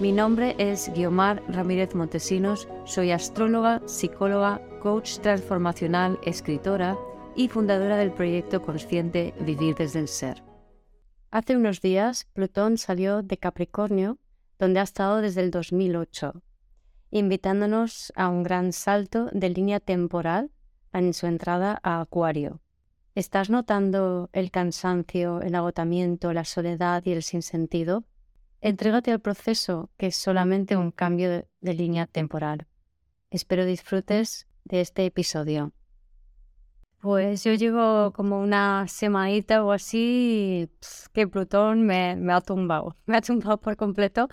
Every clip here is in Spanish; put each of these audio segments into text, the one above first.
Mi nombre es Guiomar Ramírez Montesinos, soy astróloga, psicóloga, coach transformacional, escritora y fundadora del proyecto consciente Vivir desde el Ser. Hace unos días, Plutón salió de Capricornio, donde ha estado desde el 2008, invitándonos a un gran salto de línea temporal en su entrada a Acuario. ¿Estás notando el cansancio, el agotamiento, la soledad y el sinsentido? Entrégate al proceso, que es solamente un cambio de, línea temporal. Espero disfrutes de este episodio. Pues yo llevo como una semanita o así que Plutón me, ha tumbado, me ha tumbado por completo.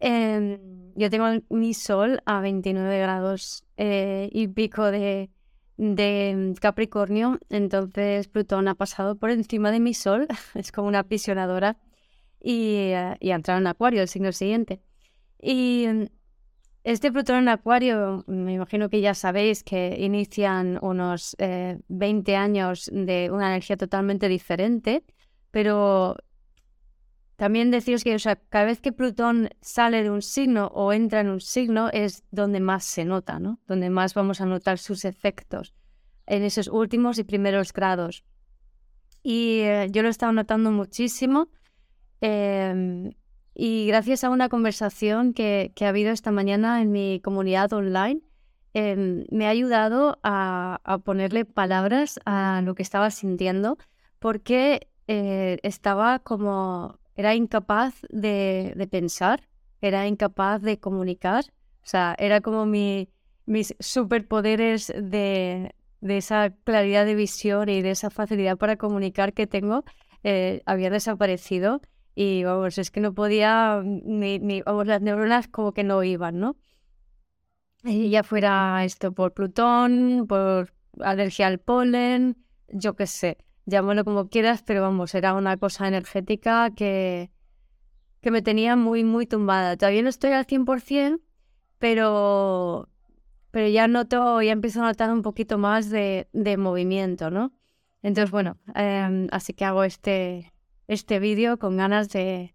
Em, yo tengo mi sol a 29 grados eh, y pico de, de Capricornio, entonces Plutón ha pasado por encima de mi sol, es como una aprisionadora y, uh, y entrar en Acuario el signo siguiente. Y mm, este Plutón en Acuario, me imagino que ya sabéis que inician unos 20 eh, años de una energía totalmente diferente, pero también deciros que cada vez que Plutón sale de un signo o entra en un signo es donde más se nota, ¿no? Donde más vamos a notar sus efectos en esos últimos y primeros grados. Y eh, yo lo he estado notando muchísimo Em, y gracias a una conversación que, ha habido esta mañana en mi comunidad online, em, me ha ayudado a, ponerle palabras a lo que estaba sintiendo, porque eh, estaba como, era incapaz de, pensar, era incapaz de comunicar, o sea, era como mi, mis superpoderes de, de esa claridad de visión y de esa facilidad para comunicar que tengo, eh, había desaparecido y vamos, es que no podía, ni, ni, vamos, las neuronas como que no iban, ¿no? Y ya fuera esto por Plutón, por alergia al polen, yo qué sé, llámalo como quieras, pero vamos, era una cosa energética que, que me tenía muy, muy tumbada. Todavía no estoy al 100%, pero, pero ya noto, ya empiezo a notar un poquito más de, de movimiento, ¿no? Entonces, bueno, em, así que hago este, este vídeo con ganas de,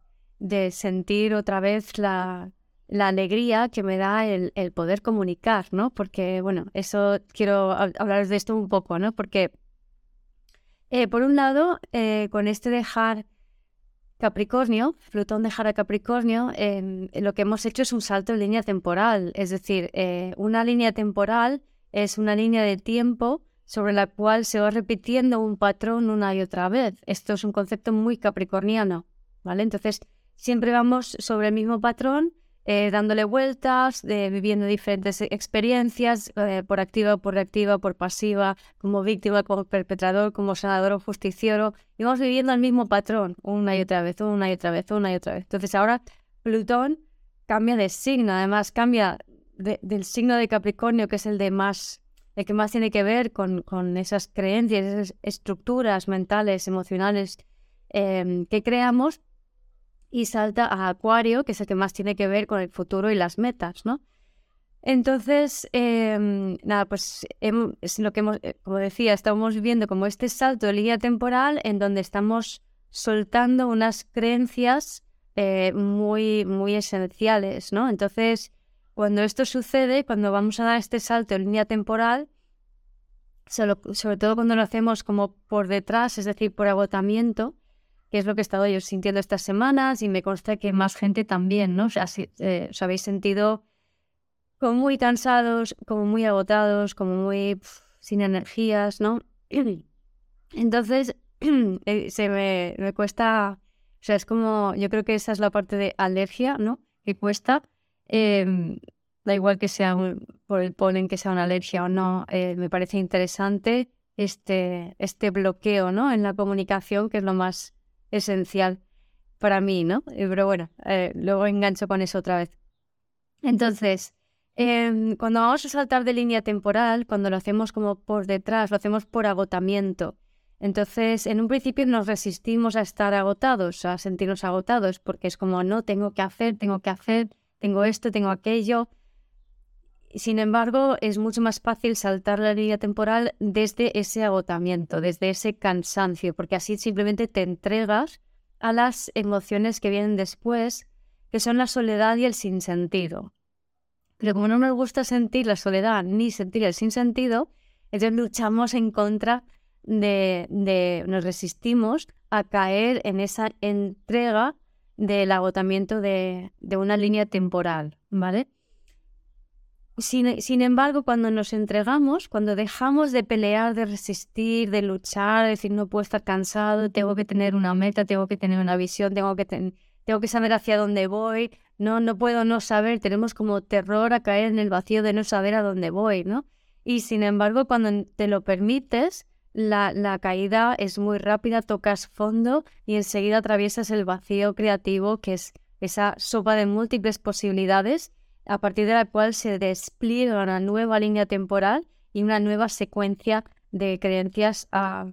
sentir otra vez la, alegría que me da el, poder comunicar, ¿no? Porque, bueno, eso quiero hablar de esto un poco, ¿no? Porque, eh, por un lado, eh, con este dejar Capricornio, Plutón dejar a Capricornio, lo que hemos hecho es un salto en línea temporal, es decir, eh, una línea temporal es una línea de tiempo sobre la cual se va repitiendo un patrón una y otra vez. Esto es un concepto muy capricorniano, ¿vale? Entonces, siempre vamos sobre el mismo patrón, eh, dándole vueltas, viviendo diferentes experiencias, eh, por activa, por reactiva, por pasiva, como víctima, como perpetrador, como sanador o justiciero, y vamos viviendo el mismo patrón una y otra vez, una y otra vez, una y otra vez. Entonces, ahora Plutón cambia de signo, además cambia del signo de Capricornio, que es el de más el que más tiene que ver con, esas creencias, esas estructuras mentales, emocionales em, que creamos, y salta a Acuario, que es el que más tiene que ver con el futuro y las metas, ¿no? Entonces, em, nada, pues es lo que hemos, eh, como decía, estamos viviendo como este salto de línea temporal en donde estamos soltando unas creencias eh, muy, muy esenciales, ¿no? Entonces, cuando esto sucede, cuando vamos a dar este salto en línea temporal, sobre todo cuando lo hacemos como por detrás, es decir, por agotamiento, que es lo que he estado yo sintiendo estas semanas y me consta que más gente también, ¿no? O sea, si, eh, os habéis sentido como muy cansados, como muy agotados, como muy sin energías, ¿no? Entonces, eh, se me, me, cuesta, o sea, es como, yo creo que esa es la parte de alergia, ¿no? Que cuesta. Em, da igual que sea por el polen, que sea una alergia o no, eh, me parece interesante este, este bloqueo ¿no? en la comunicación, que es lo más esencial para mí, ¿no? Eh, pero bueno, eh, luego engancho con eso otra vez. Entonces, em, cuando vamos a saltar de línea temporal, cuando lo hacemos como por detrás, lo hacemos por agotamiento. Entonces, en un principio nos resistimos a estar agotados, a sentirnos agotados, porque es como, no, tengo que hacer, tengo que hacer, tengo esto, tengo aquello. Sin embargo, es mucho más fácil saltar la línea temporal desde ese agotamiento, desde ese cansancio, porque así simplemente te entregas a las emociones que vienen después, que son la soledad y el sinsentido. Pero como no nos gusta sentir la soledad ni sentir el sinsentido, entonces luchamos en contra de, de, nos resistimos a caer en esa entrega del agotamiento de, de una línea temporal, ¿vale? Sin, embargo, cuando nos entregamos, cuando dejamos de pelear, de resistir, de luchar, de decir no puedo estar cansado, tengo que tener una meta, tengo que tener una visión, tengo que, tengo que saber hacia dónde voy, no, no puedo no saber, tenemos como terror a caer en el vacío de no saber a dónde voy, ¿no? Y sin embargo, cuando te lo permites, la, la caída es muy rápida, tocas fondo y enseguida atraviesas el vacío creativo, que es esa sopa de múltiples posibilidades a partir de la cual se despliega una nueva línea temporal y una nueva secuencia de creencias a,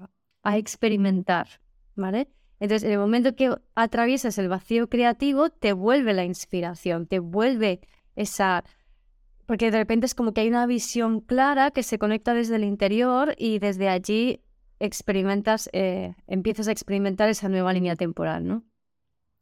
experimentar, ¿vale? Entonces, en el momento que atraviesas el vacío creativo, te vuelve la inspiración, te vuelve esa... Porque de repente es como que hay una visión clara que se conecta desde el interior y desde allí experimentas, eh, empiezas a experimentar esa nueva línea temporal, ¿no?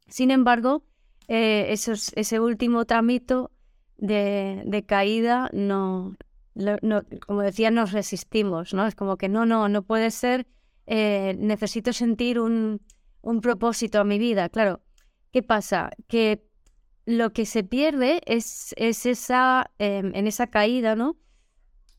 Sin embargo, eh, ese último tramito de, caída, no, no, como decía, nos resistimos, ¿no? Es como que no, no, no puede ser, eh, necesito sentir un, un propósito a mi vida. Claro, ¿qué pasa? Que lo que se pierde es, es esa, em, en esa caída, ¿no?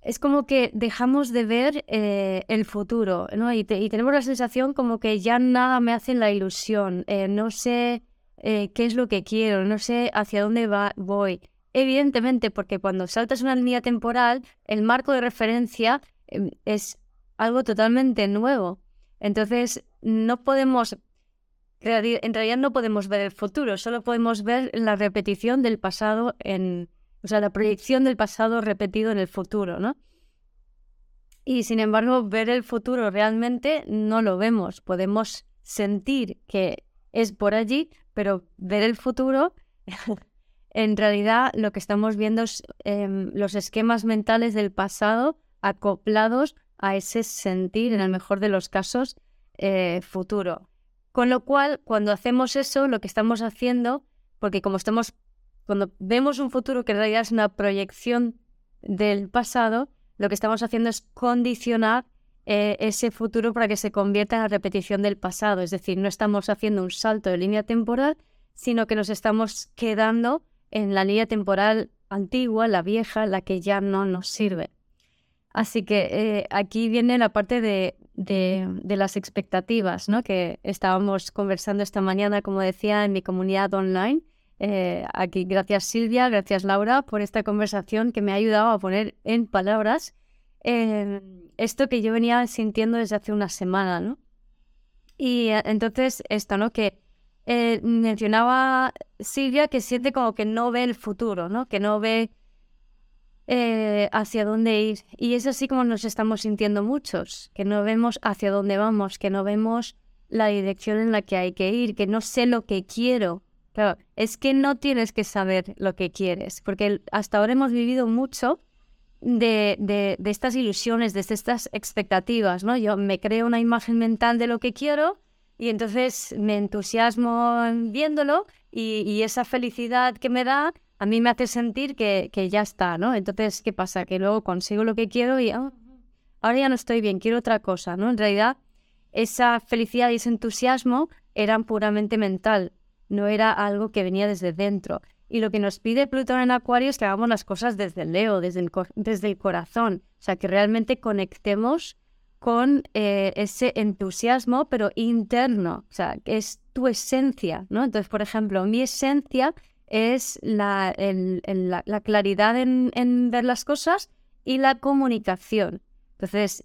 Es como que dejamos de ver eh, el futuro, ¿no? Y, tenemos la sensación como que ya nada me hace la ilusión, eh, no sé qué es lo que quiero, no sé hacia dónde va, voy. Evidentemente, porque cuando saltas una línea temporal, el marco de referencia em, es algo totalmente nuevo. Entonces, no podemos, en realidad no podemos ver el futuro, solo podemos ver la repetición del pasado en, o sea, la proyección del pasado repetido en el futuro, ¿no? Y sin embargo, ver el futuro realmente no lo vemos. Podemos sentir que es por allí, pero ver el futuro en realidad lo que estamos viendo es em, los esquemas mentales del pasado acoplados a ese sentir, en el mejor de los casos, eh, futuro. Con lo cual, cuando hacemos eso, lo que estamos haciendo, porque como estamos, cuando vemos un futuro que en realidad es una proyección del pasado, lo que estamos haciendo es condicionar eh, ese futuro para que se convierta en la repetición del pasado. Es decir, no estamos haciendo un salto de línea temporal, sino que nos estamos quedando en la línea temporal antigua, la vieja, la que ya no nos sirve. Así que eh, aquí viene la parte de, de, las expectativas, ¿no? que estábamos conversando esta mañana, como decía, en mi comunidad online. Eh, aquí, gracias Silvia, gracias Laura por esta conversación que me ha ayudado a poner en palabras eh, esto que yo venía sintiendo desde hace una semana. ¿no? Y entonces esto, ¿no? que eh, mencionaba Silvia que siente como que no ve el futuro, ¿no? Que no ve eh, hacia dónde ir. Y es así como nos estamos sintiendo muchos, que no vemos hacia dónde vamos, que no vemos la dirección en la que hay que ir, que no sé lo que quiero. Claro, es que no tienes que saber lo que quieres, porque hasta ahora hemos vivido mucho de, de, estas ilusiones, de estas expectativas, ¿no? Yo me creo una imagen mental de lo que quiero y entonces me entusiasmo viéndolo y, esa felicidad que me da a mí me hace sentir que, que, ya está, ¿no? Entonces, ¿qué pasa? Que luego consigo lo que quiero y ah, ahora ya no estoy bien, quiero otra cosa, ¿no? En realidad, esa felicidad y ese entusiasmo eran puramente mental, no era algo que venía desde dentro. Y lo que nos pide Plutón en Acuario es que hagamos las cosas desde el Leo, desde el, desde el corazón, o sea, que realmente conectemos con eh, ese entusiasmo, pero interno, o sea, que es tu esencia, ¿no? Entonces, por ejemplo, mi esencia es la, la, claridad en, en, ver las cosas y la comunicación. Entonces,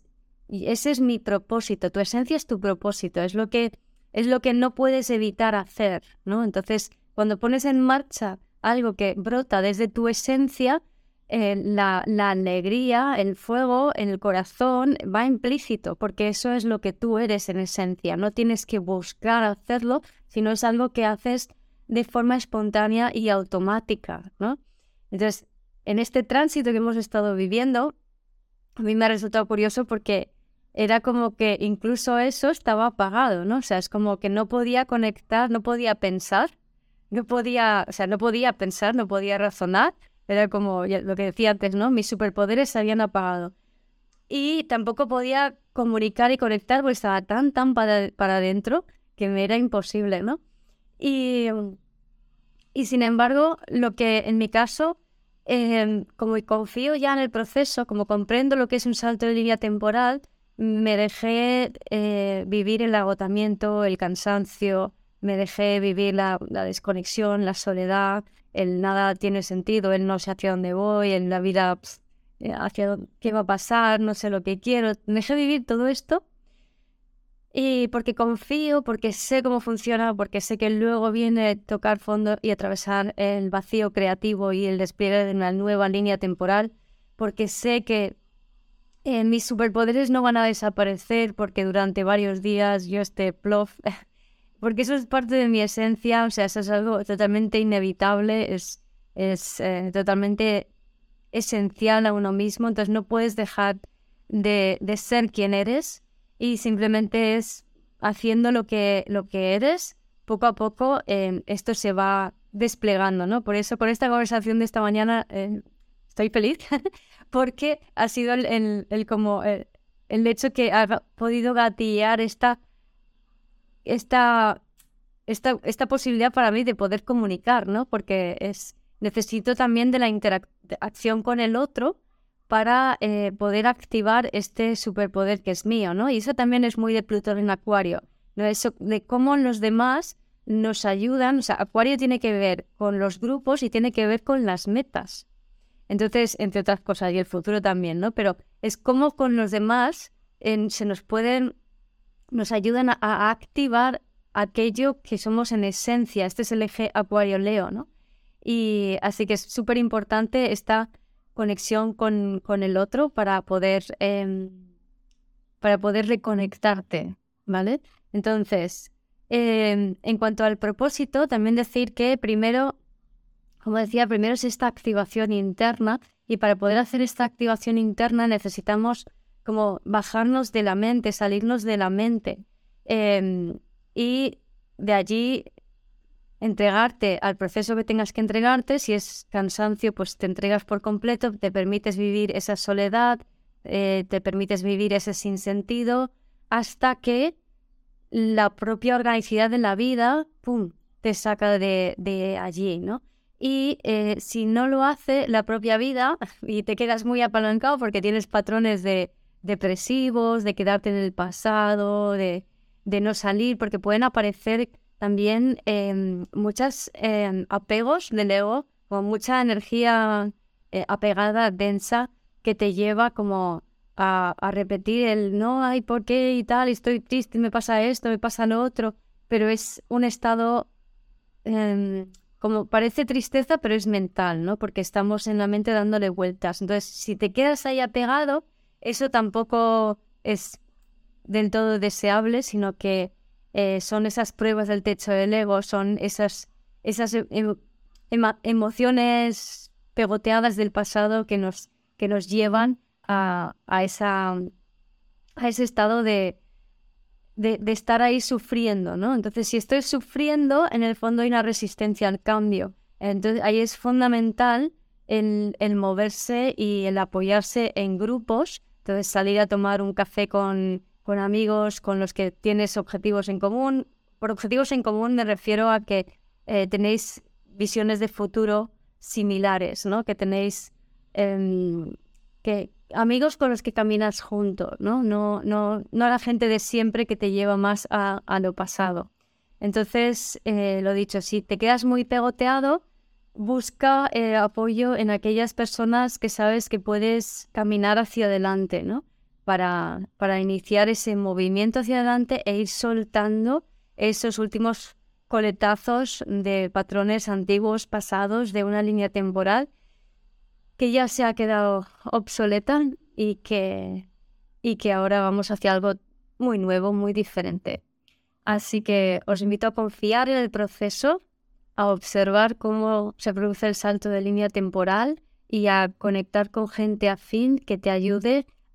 ese es mi propósito, tu esencia es tu propósito, es lo que, es lo que no puedes evitar hacer, ¿no? Entonces, cuando pones en marcha algo que brota desde tu esencia, eh, la, la, alegría, el fuego el corazón va implícito, porque eso es lo que tú eres en esencia. No tienes que buscar hacerlo, sino es algo que haces de forma espontánea y automática, ¿no? Entonces, en este tránsito que hemos estado viviendo, a mí me ha resultado curioso porque era como que incluso eso estaba apagado, ¿no? O sea, es como que no podía conectar, no podía pensar, no podía, o sea, no podía pensar, no podía razonar. Era como lo que decía antes, ¿no? Mis superpoderes se habían apagado. Y tampoco podía comunicar y conectar porque estaba tan, tan para, para adentro que me era imposible, ¿no? Y, y sin embargo, lo que en mi caso, eh, como confío ya en el proceso, como comprendo lo que es un salto de línea temporal, me dejé eh, vivir el agotamiento, el cansancio, me dejé vivir la, desconexión, la soledad, el nada tiene sentido, el no sé hacia dónde voy, en la vida eh, hacia qué va a pasar, no sé lo que quiero. Me dejé vivir todo esto y porque confío, porque sé cómo funciona, porque sé que luego viene tocar fondo y atravesar el vacío creativo y el despliegue de una nueva línea temporal, porque sé que eh, mis superpoderes no van a desaparecer porque durante varios días yo esté plof, porque eso es parte de mi esencia, o sea, eso es algo totalmente inevitable, es, es eh, totalmente esencial a uno mismo, entonces no puedes dejar de, de, ser quien eres y simplemente es haciendo lo que, lo que eres, poco a poco eh, esto se va desplegando, ¿no? Por eso, por esta conversación de esta mañana, estoy feliz porque ha sido el, el, como el, hecho que ha podido gatillar esta, esta, esta, esta posibilidad para mí de poder comunicar, ¿no? Porque es, necesito también de la interacción con el otro para eh, poder activar este superpoder que es mío, ¿no? Y eso también es muy de Plutón en Acuario, ¿no? Eso de cómo los demás nos ayudan, o sea, Acuario tiene que ver con los grupos y tiene que ver con las metas. Entonces, entre otras cosas, y el futuro también, ¿no? Pero es como con los demás se nos pueden, nos ayudan a, activar aquello que somos en esencia. Este es el eje Acuario-Leo, ¿no? Y así que es súper importante esta conexión con, con, el otro para poder, em, para poder reconectarte, ¿vale? Entonces, em, en cuanto al propósito, también decir que primero como decía, primero es esta activación interna y para poder hacer esta activación interna necesitamos como bajarnos de la mente, salirnos de la mente em, y de allí entregarte al proceso que tengas que entregarte. Si es cansancio, pues te entregas por completo, te permites vivir esa soledad, eh, te permites vivir ese sinsentido, hasta que la propia organicidad de la vida, ¡pum!, te saca de, de allí, ¿no? Y eh, si no lo hace la propia vida y te quedas muy apalancado porque tienes patrones de depresivos, de quedarte en el pasado, de, de no salir, porque pueden aparecer también eh, muchos em, apegos del ego, con mucha energía eh, apegada, densa, que te lleva como a, a, repetir el no, hay por qué y tal, estoy triste, me pasa esto, me pasa lo otro, pero es un estado em, como parece tristeza, pero es mental, ¿no? Porque estamos en la mente dándole vueltas. Entonces, si te quedas ahí apegado, eso tampoco es del todo deseable, sino que eh, son esas pruebas del techo del ego, son esas, esas em, emociones pegoteadas del pasado que nos, que nos llevan a, a, esa, a ese estado de, de, estar ahí sufriendo, ¿no? Entonces, si estoy sufriendo, en el fondo hay una resistencia al cambio. Entonces, ahí es fundamental el, moverse y el apoyarse en grupos. Entonces, salir a tomar un café con, con amigos con los que tienes objetivos en común. Por objetivos en común me refiero a que eh, tenéis visiones de futuro similares, ¿no? Que tenéis em, que, amigos con los que caminas juntos, ¿no? No, no, no a la gente de siempre que te lleva más a, lo pasado. Entonces, eh, lo dicho, si te quedas muy pegoteado, busca eh, apoyo en aquellas personas que sabes que puedes caminar hacia adelante, ¿no? Para, para iniciar ese movimiento hacia adelante e ir soltando esos últimos coletazos de patrones antiguos pasados de una línea temporal que ya se ha quedado obsoleta y que, y que ahora vamos hacia algo muy nuevo, muy diferente. Así que os invito a confiar en el proceso, a observar cómo se produce el salto de línea temporal y a conectar con gente afín que te ayude